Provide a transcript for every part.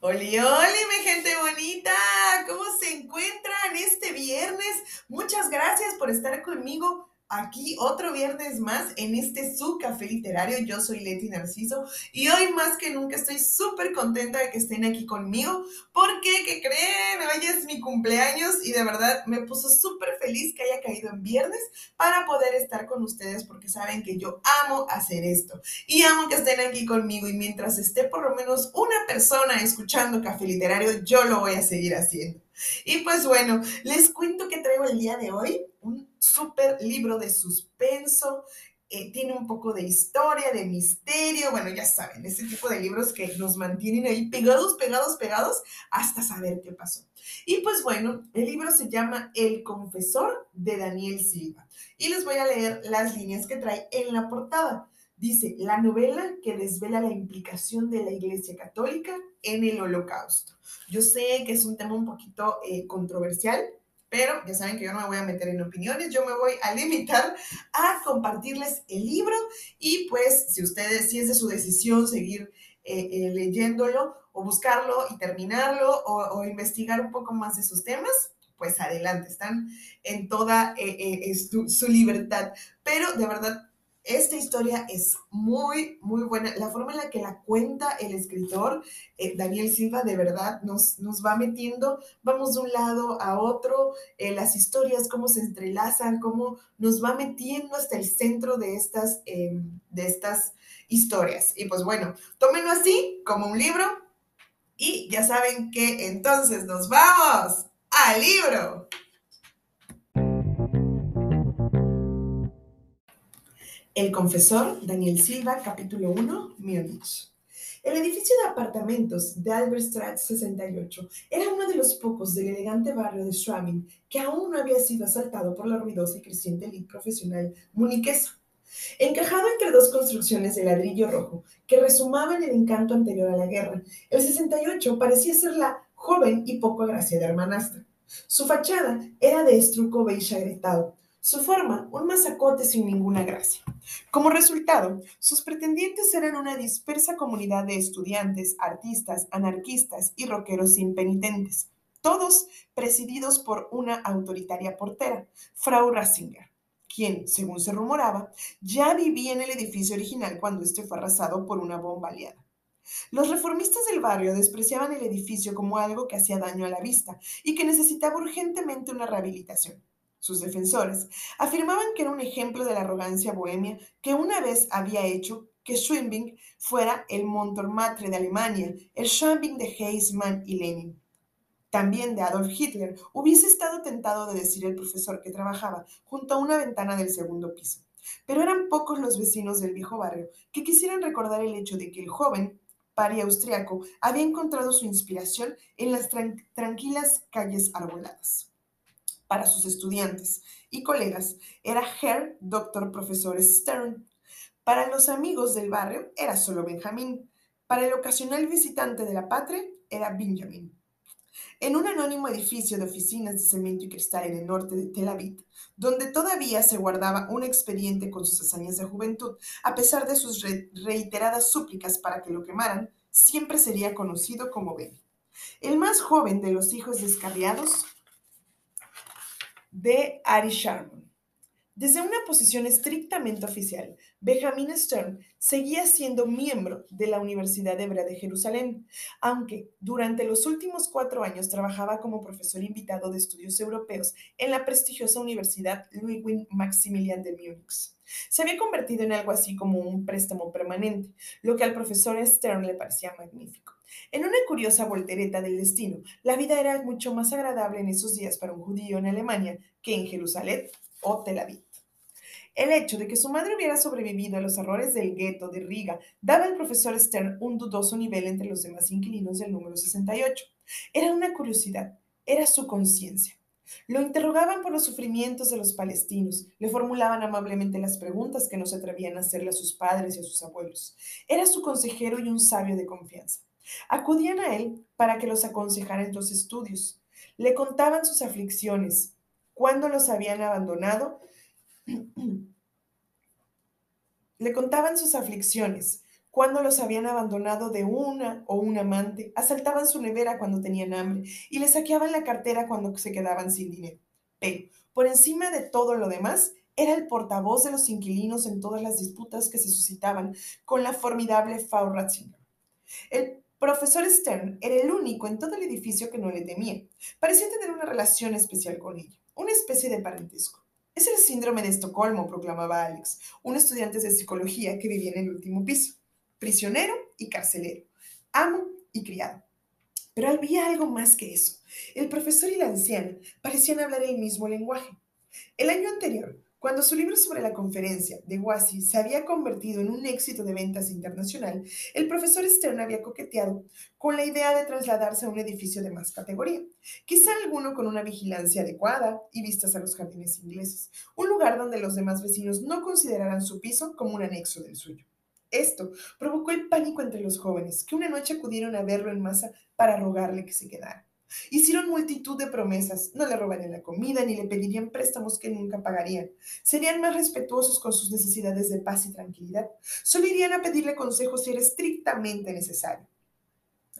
Oli, oli, mi gente bonita, ¿cómo se encuentran este viernes? Muchas gracias por estar conmigo aquí otro viernes más en este su café literario. Yo soy Leti Narciso y hoy más que nunca estoy súper contenta de que estén aquí conmigo porque, ¿qué creen? Hoy es mi cumpleaños y de verdad me puso súper feliz que haya caído en viernes para poder estar con ustedes porque saben que yo amo hacer esto y amo que estén aquí conmigo y mientras esté por lo menos una persona escuchando café literario, yo lo voy a seguir haciendo. Y pues bueno, les cuento que traigo el día de hoy un súper libro de suspenso. Eh, tiene un poco de historia, de misterio, bueno, ya saben, ese tipo de libros que nos mantienen ahí pegados, pegados, pegados, hasta saber qué pasó. Y pues bueno, el libro se llama El confesor de Daniel Silva. Y les voy a leer las líneas que trae en la portada. Dice, la novela que desvela la implicación de la Iglesia Católica en el Holocausto. Yo sé que es un tema un poquito eh, controversial, pero ya saben que yo no me voy a meter en opiniones, yo me voy a limitar a compartirles el libro y pues si ustedes, si es de su decisión seguir eh, eh, leyéndolo o buscarlo y terminarlo o, investigar un poco más de sus temas, pues adelante, están en toda su libertad. Pero de verdad, esta historia es muy, muy buena. La forma en la que la cuenta el escritor, eh, Daniel Silva, de verdad nos, nos va metiendo, vamos de un lado a otro, eh, las historias, cómo se entrelazan, cómo nos va metiendo hasta el centro de estas, em, de estas historias. Y pues bueno, tómenlo así como un libro y ya saben que entonces nos vamos al libro. El confesor, Daniel Silva, capítulo 1, Múnich. El edificio de apartamentos de Albertstraat 68 era uno de los pocos del elegante barrio de Schwabing que aún no había sido asaltado por la ruidosa y creciente elite profesional muniquesa. Encajado entre dos construcciones de ladrillo rojo que resumaban el encanto anterior a la guerra, el 68 parecía ser la joven y poco agraciada hermanastra. Su fachada era de estruco beige agrietado, su forma, un masacote sin ninguna gracia. Como resultado, sus pretendientes eran una dispersa comunidad de estudiantes, artistas, anarquistas y rockeros impenitentes, todos presididos por una autoritaria portera, Frau Ratzinger, quien, según se rumoraba, ya vivía en el edificio original cuando este fue arrasado por una bomba aliada. Los reformistas del barrio despreciaban el edificio como algo que hacía daño a la vista y que necesitaba urgentemente una rehabilitación sus defensores, afirmaban que era un ejemplo de la arrogancia bohemia que una vez había hecho que Schwinbing fuera el Montmartre de Alemania, el Schwabing de Heisman y Lenin. También de Adolf Hitler hubiese estado tentado de decir el profesor que trabajaba junto a una ventana del segundo piso. Pero eran pocos los vecinos del viejo barrio que quisieran recordar el hecho de que el joven, pari austriaco, había encontrado su inspiración en las tranquilas calles arboladas para sus estudiantes y colegas era Herr Dr. Profesor Stern. Para los amigos del barrio era solo Benjamín. Para el ocasional visitante de la patria era Benjamin. En un anónimo edificio de oficinas de cemento y cristal en el norte de Tel Aviv, donde todavía se guardaba un expediente con sus hazañas de juventud, a pesar de sus reiteradas súplicas para que lo quemaran, siempre sería conocido como Ben. El más joven de los hijos descarriados de Ari Sharman. Desde una posición estrictamente oficial, Benjamin Stern seguía siendo miembro de la Universidad Hebrea de Jerusalén, aunque durante los últimos cuatro años trabajaba como profesor invitado de estudios europeos en la prestigiosa Universidad Ludwig Maximilian de Múnich. Se había convertido en algo así como un préstamo permanente, lo que al profesor Stern le parecía magnífico. En una curiosa voltereta del destino, la vida era mucho más agradable en esos días para un judío en Alemania que en Jerusalén o Tel Aviv. El hecho de que su madre hubiera sobrevivido a los errores del gueto de Riga daba al profesor Stern un dudoso nivel entre los demás inquilinos del número 68. Era una curiosidad, era su conciencia. Lo interrogaban por los sufrimientos de los palestinos, le formulaban amablemente las preguntas que no se atrevían a hacerle a sus padres y a sus abuelos. Era su consejero y un sabio de confianza. Acudían a él para que los aconsejara en los estudios. Le contaban sus aflicciones, cuando los habían abandonado. Le contaban sus aflicciones, cuando los habían abandonado de una o un amante, asaltaban su nevera cuando tenían hambre y le saqueaban la cartera cuando se quedaban sin dinero. Pero, por encima de todo lo demás, era el portavoz de los inquilinos en todas las disputas que se suscitaban con la formidable Frau Ratzinger. Profesor Stern era el único en todo el edificio que no le temía. Parecía tener una relación especial con ella, una especie de parentesco. Es el síndrome de Estocolmo, proclamaba Alex, un estudiante de psicología que vivía en el último piso. Prisionero y carcelero, amo y criado. Pero había algo más que eso. El profesor y la anciana parecían hablar el mismo lenguaje. El año anterior, cuando su libro sobre la conferencia de Wasi se había convertido en un éxito de ventas internacional, el profesor Stern había coqueteado con la idea de trasladarse a un edificio de más categoría, quizá alguno con una vigilancia adecuada y vistas a los jardines ingleses, un lugar donde los demás vecinos no consideraran su piso como un anexo del suyo. Esto provocó el pánico entre los jóvenes, que una noche acudieron a verlo en masa para rogarle que se quedara. Hicieron multitud de promesas, no le robarían la comida ni le pedirían préstamos que nunca pagarían. Serían más respetuosos con sus necesidades de paz y tranquilidad. Solo irían a pedirle consejos si era estrictamente necesario.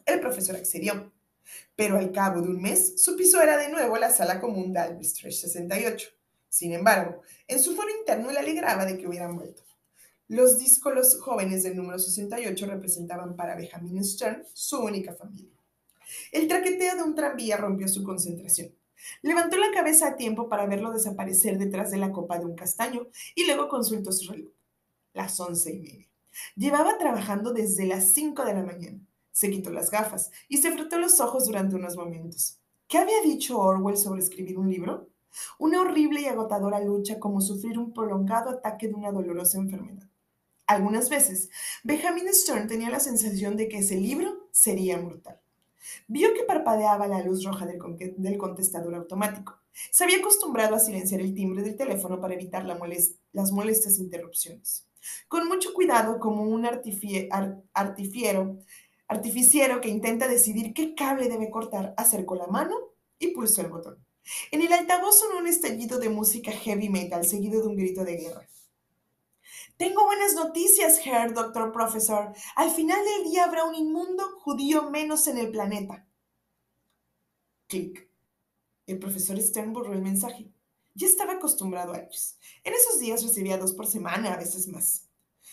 El profesor accedió, pero al cabo de un mes su piso era de nuevo la sala común de Albert 68. Sin embargo, en su foro interno le alegraba de que hubieran vuelto. Los díscolos jóvenes del número 68 representaban para Benjamin Stern su única familia. El traqueteo de un tranvía rompió su concentración. Levantó la cabeza a tiempo para verlo desaparecer detrás de la copa de un castaño y luego consultó su reloj. Las once y media. Llevaba trabajando desde las cinco de la mañana. Se quitó las gafas y se frotó los ojos durante unos momentos. ¿Qué había dicho Orwell sobre escribir un libro? Una horrible y agotadora lucha como sufrir un prolongado ataque de una dolorosa enfermedad. Algunas veces, Benjamin Stern tenía la sensación de que ese libro sería mortal. Vio que parpadeaba la luz roja del, contestador automático. Se había acostumbrado a silenciar el timbre del teléfono para evitar las molestas interrupciones. Con mucho cuidado, como un artificiero que intenta decidir qué cable debe cortar, acercó la mano y pulsó el botón. En el altavoz sonó un estallido de música heavy metal seguido de un grito de guerra. Tengo buenas noticias, Herr, doctor profesor. Al final del día habrá un inmundo judío menos en el planeta. Clic. El profesor Stern borró el mensaje. Ya estaba acostumbrado a ellos. En esos días recibía dos por semana, a veces más.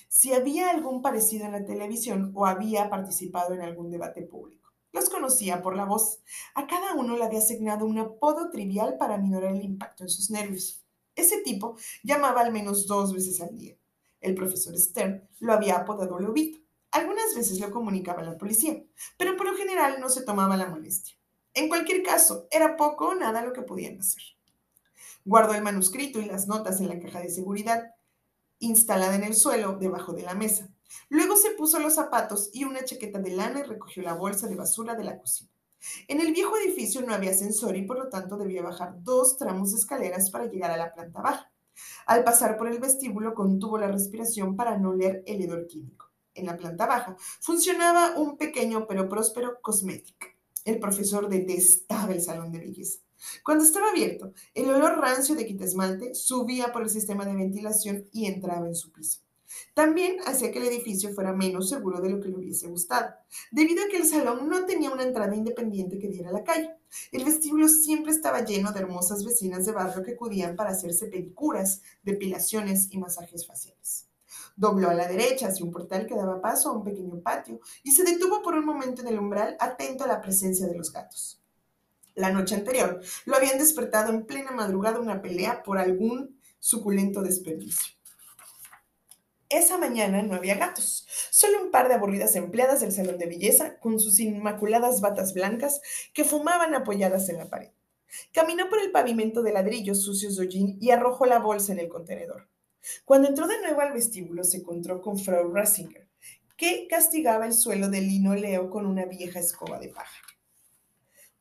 Si había algún parecido en la televisión o había participado en algún debate público. Los conocía por la voz. A cada uno le había asignado un apodo trivial para minorar el impacto en sus nervios. Ese tipo llamaba al menos dos veces al día. El profesor Stern lo había apodado Lobito. Algunas veces lo comunicaba a la policía, pero por lo general no se tomaba la molestia. En cualquier caso, era poco o nada lo que podían hacer. Guardó el manuscrito y las notas en la caja de seguridad, instalada en el suelo debajo de la mesa. Luego se puso los zapatos y una chaqueta de lana y recogió la bolsa de basura de la cocina. En el viejo edificio no había ascensor y por lo tanto debía bajar dos tramos de escaleras para llegar a la planta baja. Al pasar por el vestíbulo contuvo la respiración para no leer el hedor químico. En la planta baja funcionaba un pequeño pero próspero cosmético. El profesor detestaba el salón de belleza. Cuando estaba abierto, el olor rancio de quitasmalte subía por el sistema de ventilación y entraba en su piso. También hacía que el edificio fuera menos seguro de lo que le hubiese gustado, debido a que el salón no tenía una entrada independiente que diera a la calle. El vestíbulo siempre estaba lleno de hermosas vecinas de barrio que acudían para hacerse pedicuras, depilaciones y masajes faciales. Dobló a la derecha hacia un portal que daba paso a un pequeño patio y se detuvo por un momento en el umbral atento a la presencia de los gatos. La noche anterior lo habían despertado en plena madrugada una pelea por algún suculento desperdicio. Esa mañana no había gatos, solo un par de aburridas empleadas del salón de belleza con sus inmaculadas batas blancas que fumaban apoyadas en la pared. Caminó por el pavimento de ladrillos sucios de hollín y arrojó la bolsa en el contenedor. Cuando entró de nuevo al vestíbulo se encontró con Frau Rasinger, que castigaba el suelo de linoleo con una vieja escoba de paja.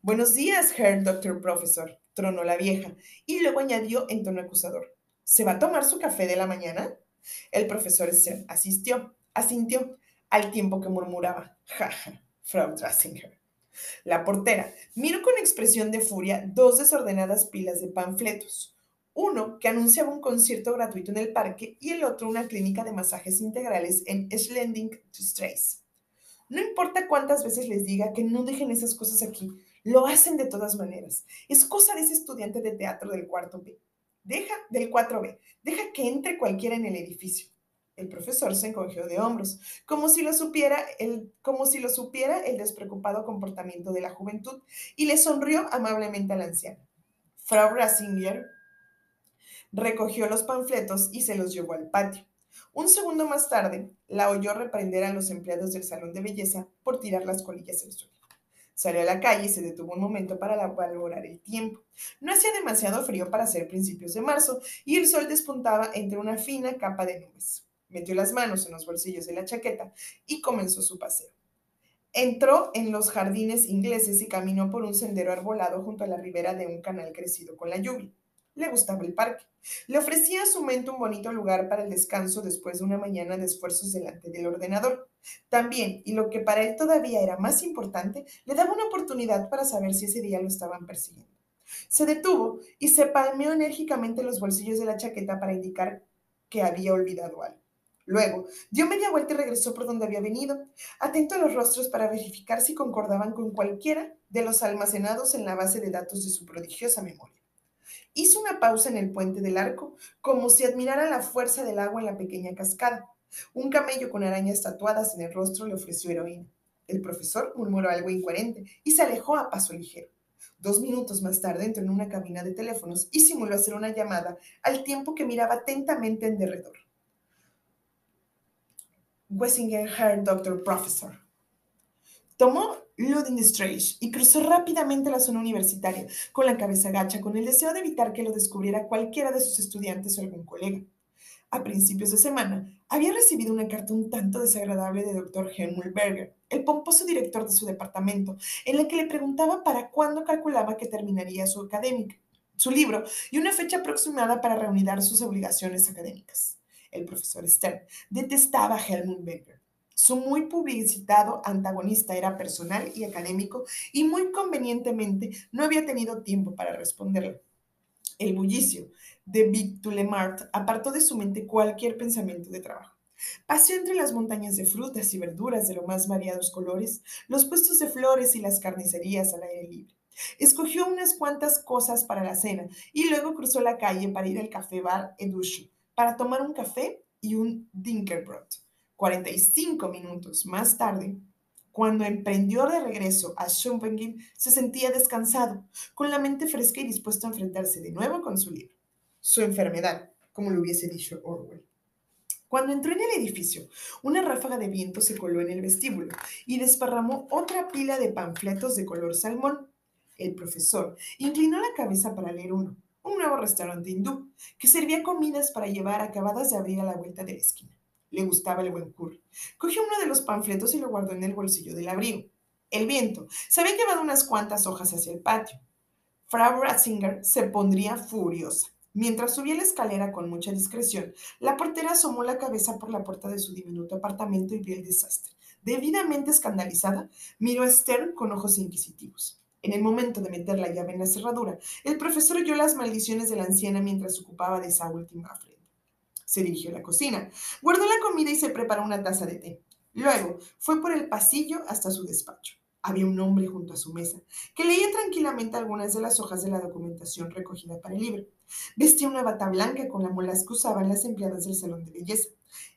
Buenos días, Herr Doctor Professor, tronó la vieja, y luego añadió en tono acusador. ¿Se va a tomar su café de la mañana? El profesor Stern asistió, asintió, al tiempo que murmuraba, jaja, Frau Drasinger. La portera miró con expresión de furia dos desordenadas pilas de panfletos. Uno que anunciaba un concierto gratuito en el parque y el otro una clínica de masajes integrales en Schlending to Strays. No importa cuántas veces les diga que no dejen esas cosas aquí, lo hacen de todas maneras. Es cosa de ese estudiante de teatro del cuarto B. Deja, del 4B, deja que entre cualquiera en el edificio. El profesor se encogió de hombros, como si lo supiera el, como si lo supiera el despreocupado comportamiento de la juventud, y le sonrió amablemente al anciano. Frau Rasinger recogió los panfletos y se los llevó al patio. Un segundo más tarde, la oyó reprender a los empleados del salón de belleza por tirar las colillas del suelo. Salió a la calle y se detuvo un momento para valorar el tiempo. No hacía demasiado frío para ser principios de marzo y el sol despuntaba entre una fina capa de nubes. Metió las manos en los bolsillos de la chaqueta y comenzó su paseo. Entró en los jardines ingleses y caminó por un sendero arbolado junto a la ribera de un canal crecido con la lluvia. Le gustaba el parque. Le ofrecía a su mente un bonito lugar para el descanso después de una mañana de esfuerzos delante del ordenador. También, y lo que para él todavía era más importante, le daba una oportunidad para saber si ese día lo estaban persiguiendo. Se detuvo y se palmeó enérgicamente los bolsillos de la chaqueta para indicar que había olvidado algo. Luego, dio media vuelta y regresó por donde había venido, atento a los rostros para verificar si concordaban con cualquiera de los almacenados en la base de datos de su prodigiosa memoria. Hizo una pausa en el puente del arco, como si admirara la fuerza del agua en la pequeña cascada. Un camello con arañas tatuadas en el rostro le ofreció heroína. El profesor murmuró algo incoherente y se alejó a paso ligero. Dos minutos más tarde entró en una cabina de teléfonos y simuló hacer una llamada al tiempo que miraba atentamente en derredor. Wessinger Herr Doctor Professor. Tomó Luding Strange y cruzó rápidamente la zona universitaria, con la cabeza gacha, con el deseo de evitar que lo descubriera cualquiera de sus estudiantes o algún colega. A principios de semana, había recibido una carta un tanto desagradable de Dr. Helmut Berger, el pomposo director de su departamento, en la que le preguntaba para cuándo calculaba que terminaría su académica, su libro y una fecha aproximada para reunir sus obligaciones académicas. El profesor Stern detestaba a Helmut Berger su muy publicitado antagonista era personal y académico y muy convenientemente no había tenido tiempo para responderle. El bullicio de Vic Tulemart apartó de su mente cualquier pensamiento de trabajo. Paseó entre las montañas de frutas y verduras de los más variados colores, los puestos de flores y las carnicerías al aire libre. Escogió unas cuantas cosas para la cena y luego cruzó la calle para ir al café bar Edushu para tomar un café y un Dinkelbrot 45 minutos más tarde, cuando emprendió de regreso a Schumpeter, se sentía descansado, con la mente fresca y dispuesto a enfrentarse de nuevo con su libro. Su enfermedad, como lo hubiese dicho Orwell. Cuando entró en el edificio, una ráfaga de viento se coló en el vestíbulo y desparramó otra pila de panfletos de color salmón. El profesor inclinó la cabeza para leer uno, un nuevo restaurante hindú, que servía comidas para llevar acabadas de abrir a la vuelta de la esquina. Le gustaba el buen curry. Cogió uno de los panfletos y lo guardó en el bolsillo del abrigo. El viento se había llevado unas cuantas hojas hacia el patio. Frau Ratzinger se pondría furiosa. Mientras subía la escalera con mucha discreción, la portera asomó la cabeza por la puerta de su diminuto apartamento y vio el desastre. Debidamente escandalizada, miró a Stern con ojos inquisitivos. En el momento de meter la llave en la cerradura, el profesor oyó las maldiciones de la anciana mientras ocupaba de esa última. Se dirigió a la cocina, guardó la comida y se preparó una taza de té. Luego fue por el pasillo hasta su despacho. Había un hombre junto a su mesa, que leía tranquilamente algunas de las hojas de la documentación recogida para el libro. Vestía una bata blanca con la molas que usaban las empleadas del salón de belleza.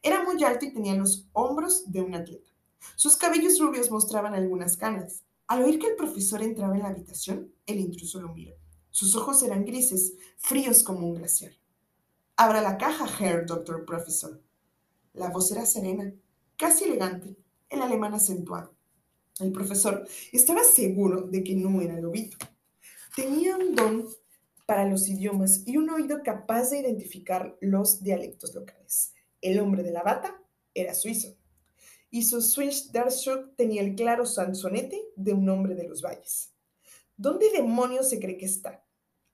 Era muy alto y tenía los hombros de un atleta. Sus cabellos rubios mostraban algunas canas. Al oír que el profesor entraba en la habitación, el intruso lo miró. Sus ojos eran grises, fríos como un glaciar. Abra la caja, Herr Doctor Professor. La voz era serena, casi elegante, el alemán acentuado. El profesor estaba seguro de que no era lobito. Tenía un don para los idiomas y un oído capaz de identificar los dialectos locales. El hombre de la bata era suizo y su Swiss Darschuk tenía el claro sansonete de un hombre de los valles. ¿Dónde demonios se cree que está?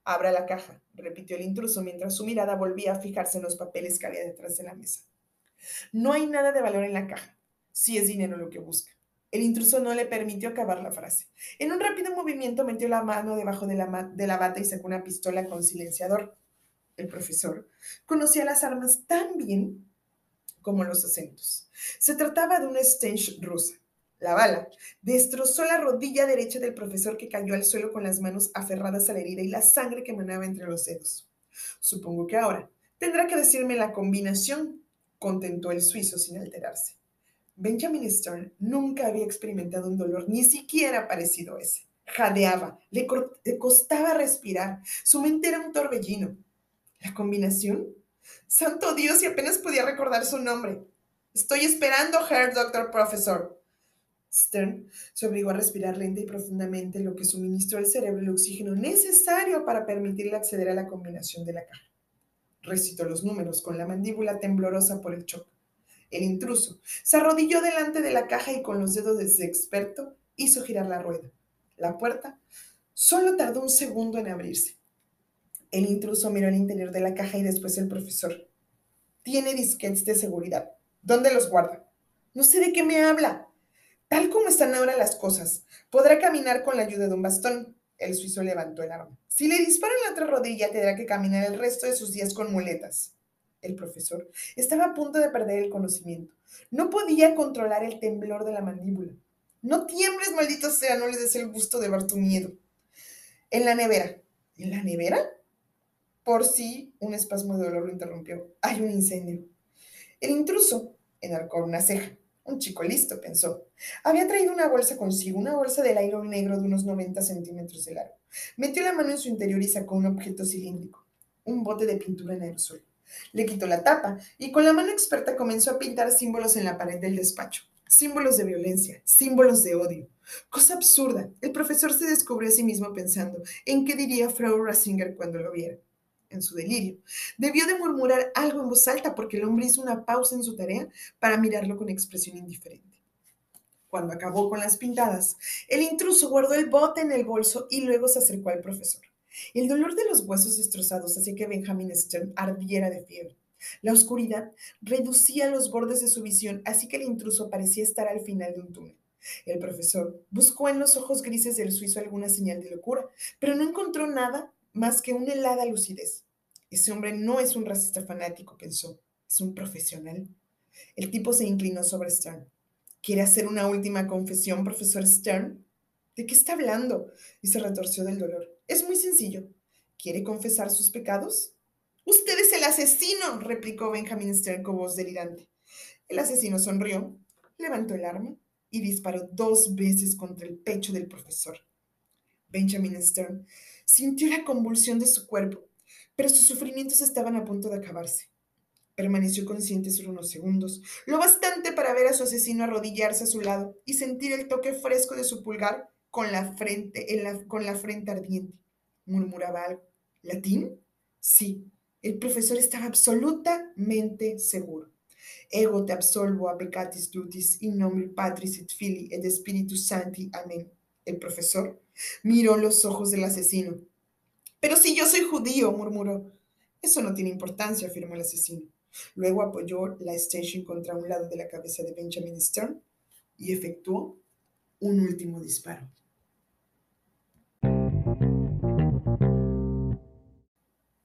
Abra la caja, repitió el intruso mientras su mirada volvía a fijarse en los papeles que había detrás de la mesa. No hay nada de valor en la caja, si es dinero lo que busca. El intruso no le permitió acabar la frase. En un rápido movimiento metió la mano debajo de la, de la bata y sacó una pistola con silenciador. El profesor conocía las armas tan bien como los acentos. Se trataba de una Stench rusa. La bala destrozó la rodilla derecha del profesor que cayó al suelo con las manos aferradas a la herida y la sangre que manaba entre los dedos. Supongo que ahora tendrá que decirme la combinación, contentó el suizo sin alterarse. Benjamin Stern nunca había experimentado un dolor ni siquiera parecido a ese. Jadeaba, le, costaba respirar, su mente era un torbellino. ¿La combinación? Santo Dios, y apenas podía recordar su nombre. Estoy esperando, Herr Doctor Professor. Stern se obligó a respirar lenta y profundamente, lo que suministró al cerebro el oxígeno necesario para permitirle acceder a la combinación de la caja. Recitó los números con la mandíbula temblorosa por el shock. El intruso se arrodilló delante de la caja y con los dedos de su experto hizo girar la rueda. La puerta solo tardó un segundo en abrirse. El intruso miró el interior de la caja y después el profesor. Tiene disquetes de seguridad. ¿Dónde los guarda? No sé de qué me habla. Tal como están ahora las cosas, podrá caminar con la ayuda de un bastón. El suizo levantó el arma. Si le disparan la otra rodilla, tendrá que caminar el resto de sus días con muletas. El profesor estaba a punto de perder el conocimiento. No podía controlar el temblor de la mandíbula. No tiembles, maldito sea, no les des el gusto de ver tu miedo. En la nevera. ¿En la nevera? Por si un espasmo de dolor lo interrumpió. Hay un incendio. El intruso enarcó una ceja. Un chico listo, pensó. Había traído una bolsa consigo, una bolsa de nylon negro de unos 90 centímetros de largo. Metió la mano en su interior y sacó un objeto cilíndrico, un bote de pintura en aerosol. Le quitó la tapa y con la mano experta comenzó a pintar símbolos en la pared del despacho. Símbolos de violencia, símbolos de odio. Cosa absurda. El profesor se descubrió a sí mismo pensando en qué diría Frau Rasinger cuando lo viera en su delirio. Debió de murmurar algo en voz alta porque el hombre hizo una pausa en su tarea para mirarlo con expresión indiferente. Cuando acabó con las pintadas, el intruso guardó el bote en el bolso y luego se acercó al profesor. El dolor de los huesos destrozados hacía que Benjamin Stern ardiera de fiebre. La oscuridad reducía los bordes de su visión, así que el intruso parecía estar al final de un túnel. El profesor buscó en los ojos grises del suizo alguna señal de locura, pero no encontró nada más que una helada lucidez. Ese hombre no es un racista fanático, pensó, es un profesional. El tipo se inclinó sobre Stern. ¿Quiere hacer una última confesión, profesor Stern? ¿De qué está hablando? Y se retorció del dolor. Es muy sencillo. ¿Quiere confesar sus pecados? Usted es el asesino, replicó Benjamin Stern con voz delirante. El asesino sonrió, levantó el arma y disparó dos veces contra el pecho del profesor. Benjamin Stern sintió la convulsión de su cuerpo, pero sus sufrimientos estaban a punto de acabarse. Permaneció consciente solo unos segundos, lo bastante para ver a su asesino arrodillarse a su lado y sentir el toque fresco de su pulgar con la frente, en con la frente ardiente. Murmuraba algo. ¿Latín? Sí. El profesor estaba absolutamente seguro. Ego te absolvo a dutis in nomine Patris et Filii et Spiritus Sancti. Amén. El profesor miró los ojos del asesino. Pero si yo soy judío, murmuró. Eso no tiene importancia, afirmó el asesino. Luego apoyó la station contra un lado de la cabeza de Benjamin Stern y efectuó un último disparo.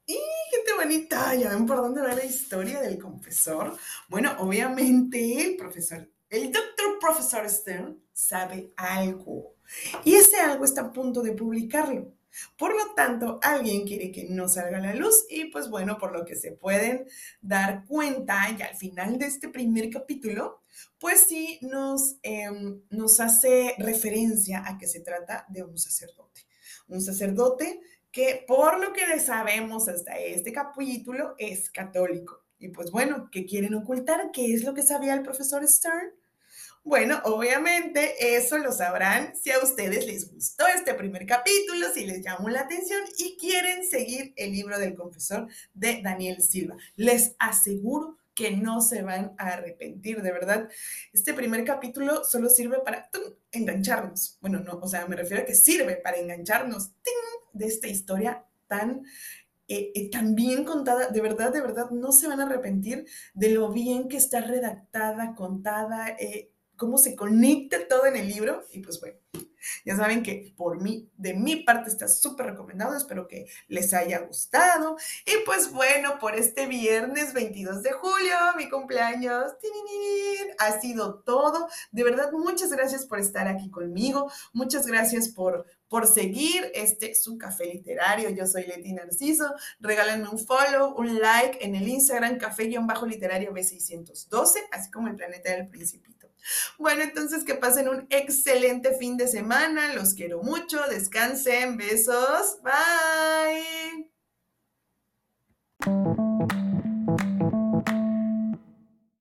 Y gente bonita, ya ven por dónde va la historia del confesor. Bueno, obviamente el profesor, el doctor profesor Stern sabe algo. Y ese algo está a punto de publicarlo. Por lo tanto, alguien quiere que no salga a la luz y pues bueno, por lo que se pueden dar cuenta ya al final de este primer capítulo, pues sí nos, em, nos hace referencia a que se trata de un sacerdote. Un sacerdote que por lo que sabemos hasta este capítulo es católico. Y pues bueno, ¿qué quieren ocultar? ¿Qué es lo que sabía el profesor Stern? Bueno, obviamente eso lo sabrán si a ustedes les gustó este primer capítulo, si les llamó la atención y quieren seguir el libro del confesor de Daniel Silva. Les aseguro que no se van a arrepentir, de verdad. Este primer capítulo solo sirve para engancharnos. Bueno, no, o sea, me refiero a que sirve para engancharnos de esta historia tan eh, eh, tan bien contada, de verdad, de verdad, no se van a arrepentir de lo bien que está redactada, contada. Eh, cómo se conecta todo en el libro. Y pues bueno, ya saben que por mí, de mi parte está súper recomendado, espero que les haya gustado. Y pues bueno, por este viernes 22 de julio, mi cumpleaños, ha sido todo. De verdad, muchas gracias por estar aquí conmigo, muchas gracias por por seguir este su café literario. Yo soy Leti Narciso. Regálenme un follow, un like en el Instagram café-literario B612, así como el planeta del principito. Bueno, entonces que pasen un excelente fin de semana. Los quiero mucho. Descansen. Besos. Bye.